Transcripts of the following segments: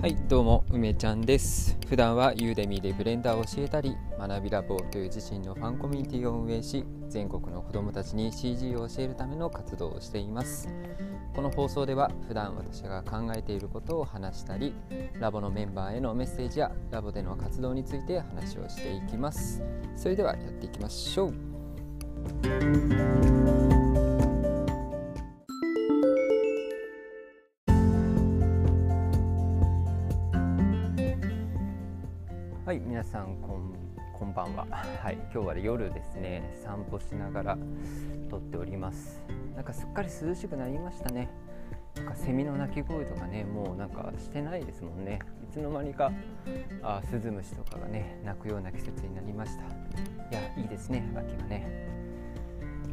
はいどうも梅ちゃんです。普段はユーデミーでブレンダーを教えたり学びラボという自身のファンコミュニティを運営し全国の子どもたちに CG を教えるための活動をしています。この放送では普段私が考えていることを話したりラボのメンバーへのメッセージやラボでの活動について話をしていきます。それではやっていきましょう。はい皆さんこんこんばんは。はい今日は夜ですね。散歩しながら撮っております。なんかすっかり涼しくなりましたね。なんかセミの鳴き声とかねもうなんかしてないですもんね。いつの間にかあスズムシとかがね鳴くような季節になりました。いやいいですね秋はね。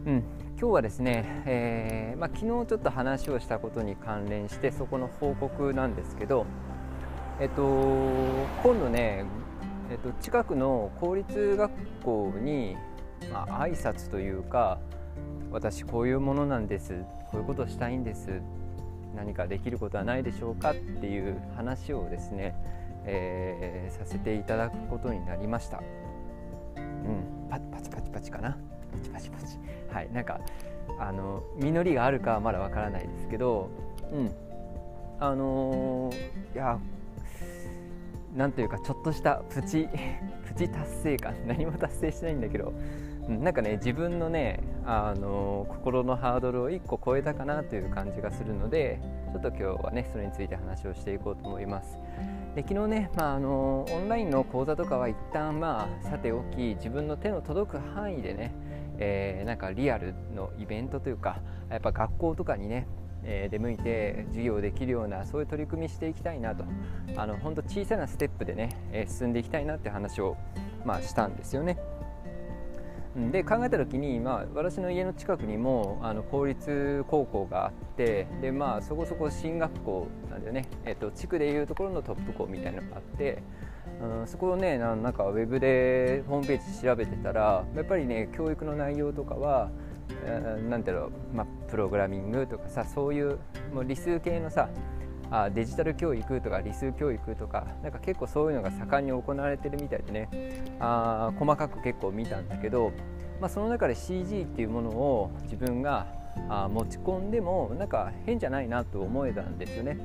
うん今日はですね、えー、まあ、昨日ちょっと話をしたことに関連してそこの報告なんですけどえっと今度ねえっと、近くの公立学校に、まあ、挨拶というか私こういうものなんです。こういうことしたいんです。何かできることはないでしょうかっていう話をですね、えー、させていただくことになりました。うん、パパチパチパチかな。パチパチパチ。はい。なんかあの実りがあるかはまだわからないですけどうん。あのー、いやなんというかちょっとしたプチ プチ達成感何も達成してないんだけどなんかね自分のねあの心のハードルを1個超えたかなという感じがするのでちょっと今日はねそれについて話をしていこうと思います。で昨日ね、まあ、あのオンラインの講座とかは一旦まあさておき自分の手の届く範囲でね、えー、なんかリアルのイベントというかやっぱ学校とかにねえ出向いて授業できるようなそういう取り組みしていきたいなとあの本当小さなステップでね、え進んでいきたいなって話を、まあ、したんですよね。で考えた時に、まあ、私の家の近くにもあの公立高校があってで、まあ、そこそこ進学校なんだよね、えっと、地区でいうところのトップ校みたいなのがあって、うん、そこをねなんかウェブでホームページ調べてたらやっぱりね教育の内容とかはなんだろう、まあ、プログラミングとかさそういうもう理数系のさあデジタル教育とか理数教育とかなんか結構そういうのが盛んに行われてるみたいでねあ細かく結構見たんだけど、まあ、その中で CG っていうものを自分があ持ち込んでもなんか変じゃないなと思えたんですよね。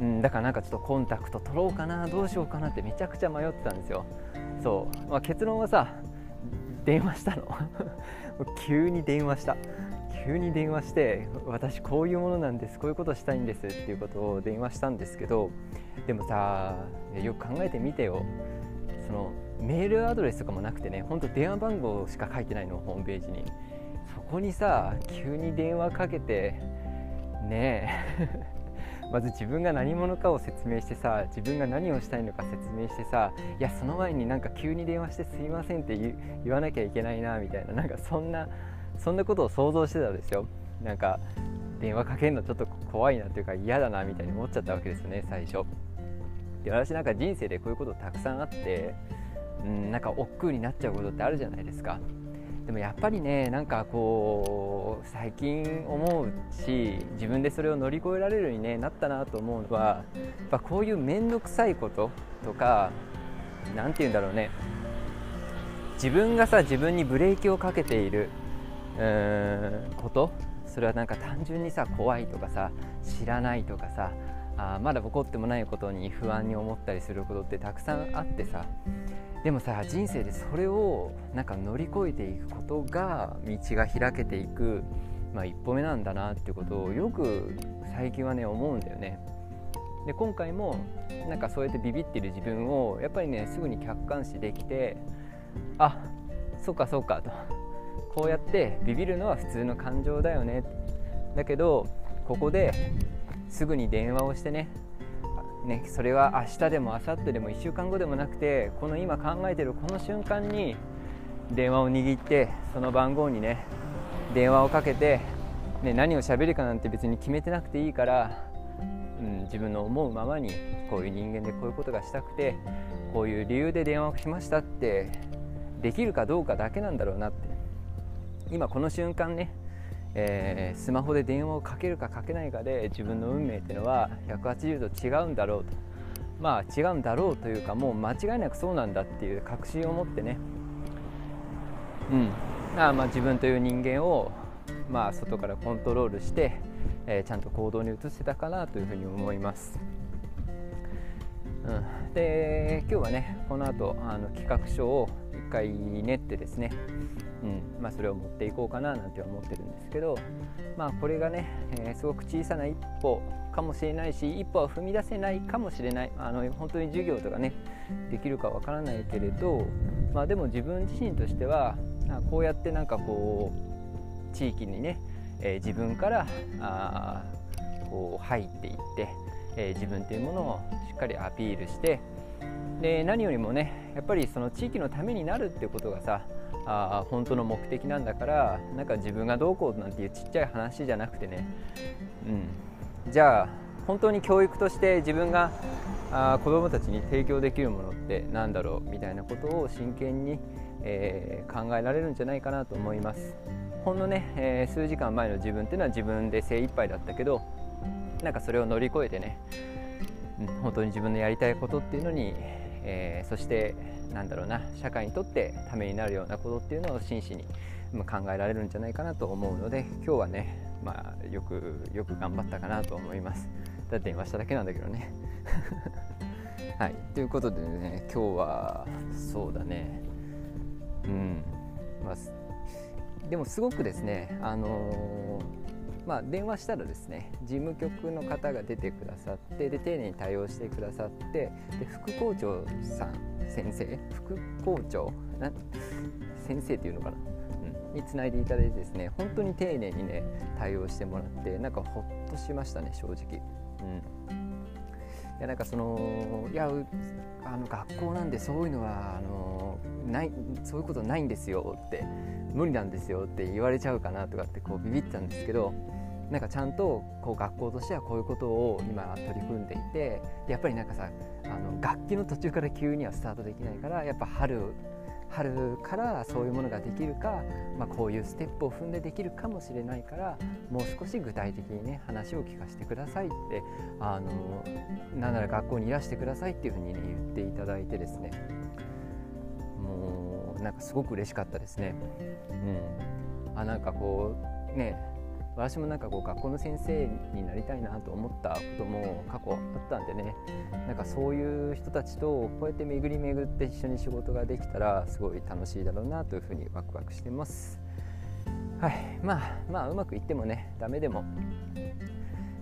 うん、だからなんかちょっとコンタクト取ろうかなどうしようかなってめちゃくちゃ迷ってたんですよ。そう、まあ、結論はさ電話したの 急に電話した急に電話して私こういうものなんですこういうことしたいんですっていうことを電話したんですけどでもさよく考えてみてよ。そのメールアドレスとかもなくてねほんと電話番号しか書いてないのホームページに。そこにさ急に電話かけてねえ。まず自分が何者かを説明してさ自分が何をしたいのか説明してさいやその前になんか急に電話してすいませんって言わなきゃいけないなみたいななんかそんなそんなことを想像してたんですよ。なんか電話かけるのちょっと怖いなっていうか嫌だなみたいに思っちゃったわけですよね最初。で私なんか人生でこういうことたくさんあってうんなんか億劫になっちゃうことってあるじゃないですか。でもやっぱりねなんかこう最近思うし自分でそれを乗り越えられるように、ね、なったなと思うのはやっこういう面倒くさいこととか何て言うんだろうね。自分がさ自分にブレーキをかけている。こと？それはなんか単純にさ怖いとかさ知らないとかさあまだ起こってもないことに不安に思ったりすることってたくさんあってさでもさ人生でそれをなんか乗り越えていくことが道が開けていく、まあ、一歩目なんだなってことをよく最近はね思うんだよね。で今回もなんかそうやってビビってる自分をやっぱりねすぐに客観視できてあそうかそうかとこうやってビビるのは普通の感情だよね。だけどここですぐに電話をしてねね、それは明日でも明後日でも1週間後でもなくてこの今考えてるこの瞬間に電話を握ってその番号にね電話をかけて、ね、何を喋るかなんて別に決めてなくていいから、うん、自分の思うままにこういう人間でこういうことがしたくてこういう理由で電話をしましたってできるかどうかだけなんだろうなって今この瞬間ねえー、スマホで電話をかけるかかけないかで自分の運命っていうのは180度違うんだろうと。まあ違うんだろうというかもう間違いなくそうなんだっていう確信を持ってね。うん。あまあ自分という人間をまあ外からコントロールして、えー、ちゃんと行動に移せたかなというふうに思います。うん、で今日はねこの後あの企画書を回練ってですね、うんまあ、それを持っていこうかななんて思ってるんですけど、まあ、これがね、えー、すごく小さな一歩かもしれないし一歩は踏み出せないかもしれないあの本当に授業とかねできるかわからないけれど、まあ、でも自分自身としてはこうやってなんかこう地域にね、えー、自分からあこう入っていって、えー、自分というものをしっかりアピールしてで何よりもねやっぱりその地域のためになるっていうことがさあ本当の目的なんだからなんか自分がどうこうなんていうちっちゃい話じゃなくてね、うん、じゃあ本当に教育として自分があ子どもたちに提供できるものって何だろうみたいなことを真剣に、えー、考えられるんじゃないかなと思います。ほんのね、えー、数時間前の自分っていうのは自分で精一杯だったけどなんかそれを乗り越えてね、本当に自分のやりたいことっていうのに、えー、そしてなんだろうな社会にとってためになるようなことっていうのを真摯に考えられるんじゃないかなと思うので今日はね、まあ、よくよく頑張ったかなと思います。だって電話しただけなんだけどね。はい。ということでね今日はそうだね。うん。まあでもすごくですねあのーまあ、電話したらですね事務局の方が出てくださってで丁寧に対応してくださってで副校長さん先生副校長な先生っていうのかな、うん、につないでいただいてですね本当に丁寧にね対応してもらってなんかほっとしましたね正直。うんいやなんかそのいやあの学校なんでそういうのはあのないそういうことないんですよって無理なんですよって言われちゃうかなとかってこうビビったんですけどなんかちゃんとこう学校としてはこういうことを今取り組んでいてやっぱりなんかさあの楽器の途中から急にはスタートできないからやっぱ春春からそういうものができるか、まあ、こういうステップを踏んでできるかもしれないからもう少し具体的にね話を聞かせてくださいってあのなんなら学校にいらしてくださいっていうふうにね言っていただいてですねもうなんかすごく嬉しかったですね。うん、あなんかこうね私もなんかこう学校の先生になりたいなと思ったことも過去あったんでねなんかそういう人たちとこうやって巡り巡って一緒に仕事ができたらすごい楽しいだろうなというふうにワクワクしてます。はい。まあまあうまくいってもねダメでも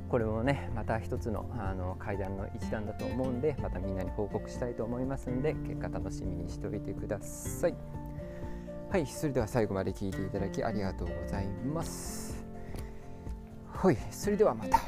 これもねまた一つのあの階段の一段だと思うんでまたみんなに報告したいと思いますんで結果楽しみにしておいてください。はい。それでは最後まで聞いていただきありがとうございます。ほいそれではまた。